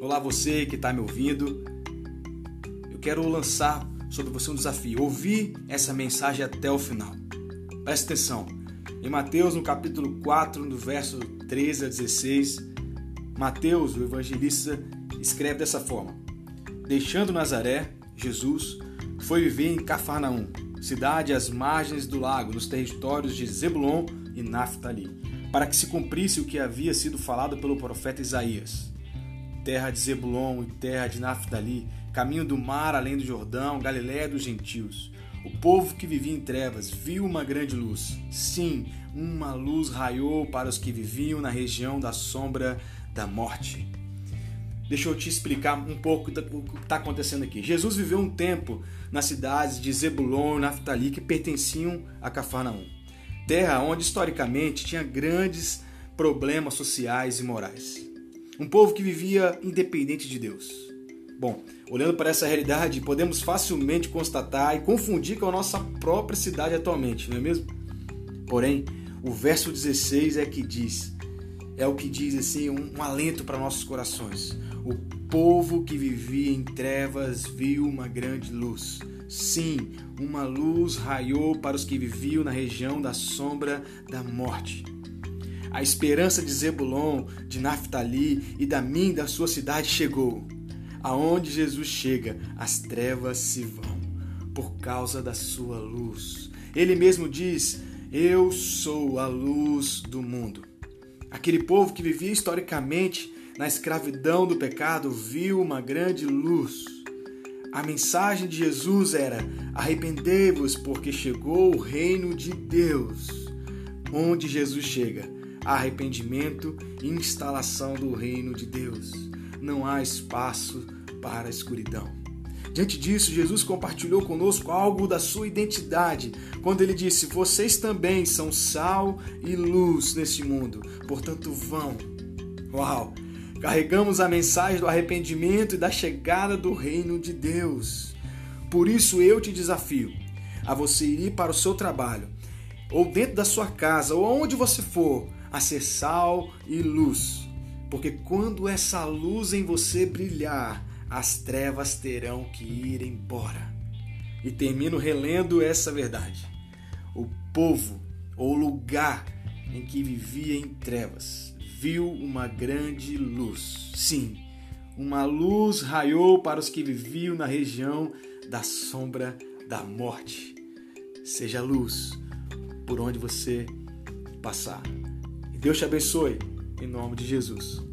Olá, você que está me ouvindo. Eu quero lançar sobre você um desafio. Ouvir essa mensagem até o final. Preste atenção. Em Mateus, no capítulo 4, no verso 13 a 16, Mateus, o evangelista, escreve dessa forma: Deixando Nazaré, Jesus foi viver em Cafarnaum, cidade às margens do lago, nos territórios de Zebulon e Naphtali, para que se cumprisse o que havia sido falado pelo profeta Isaías terra de Zebulon e terra de Naphtali, caminho do mar além do Jordão, Galiléia dos gentios. O povo que vivia em trevas viu uma grande luz. Sim, uma luz raiou para os que viviam na região da sombra da morte. Deixa eu te explicar um pouco do que está acontecendo aqui. Jesus viveu um tempo nas cidades de Zebulon e Naphtali que pertenciam a Cafarnaum, terra onde historicamente tinha grandes problemas sociais e morais. Um povo que vivia independente de Deus. Bom, olhando para essa realidade, podemos facilmente constatar e confundir com a nossa própria cidade atualmente, não é mesmo? Porém, o verso 16 é que diz, é o que diz assim, um, um alento para nossos corações. O povo que vivia em trevas viu uma grande luz. Sim, uma luz raiou para os que viviam na região da sombra da morte. A esperança de Zebulon, de Naphtali e da mim, da sua cidade, chegou. Aonde Jesus chega, as trevas se vão, por causa da sua luz. Ele mesmo diz: Eu sou a luz do mundo. Aquele povo que vivia historicamente na escravidão do pecado viu uma grande luz. A mensagem de Jesus era: arrependei-vos, porque chegou o reino de Deus. Onde Jesus chega, arrependimento e instalação do reino de Deus. Não há espaço para a escuridão. Diante disso, Jesus compartilhou conosco algo da sua identidade, quando ele disse: Vocês também são sal e luz neste mundo, portanto vão. Uau! Carregamos a mensagem do arrependimento e da chegada do reino de Deus. Por isso eu te desafio a você ir para o seu trabalho, ou dentro da sua casa, ou aonde você for, a ser sal e luz. Porque quando essa luz em você brilhar, as trevas terão que ir embora. E termino relendo essa verdade. O povo, ou lugar em que vivia em trevas, viu uma grande luz. Sim, uma luz raiou para os que viviam na região da sombra da morte. Seja luz por onde você passar. Deus te abençoe, em nome de Jesus.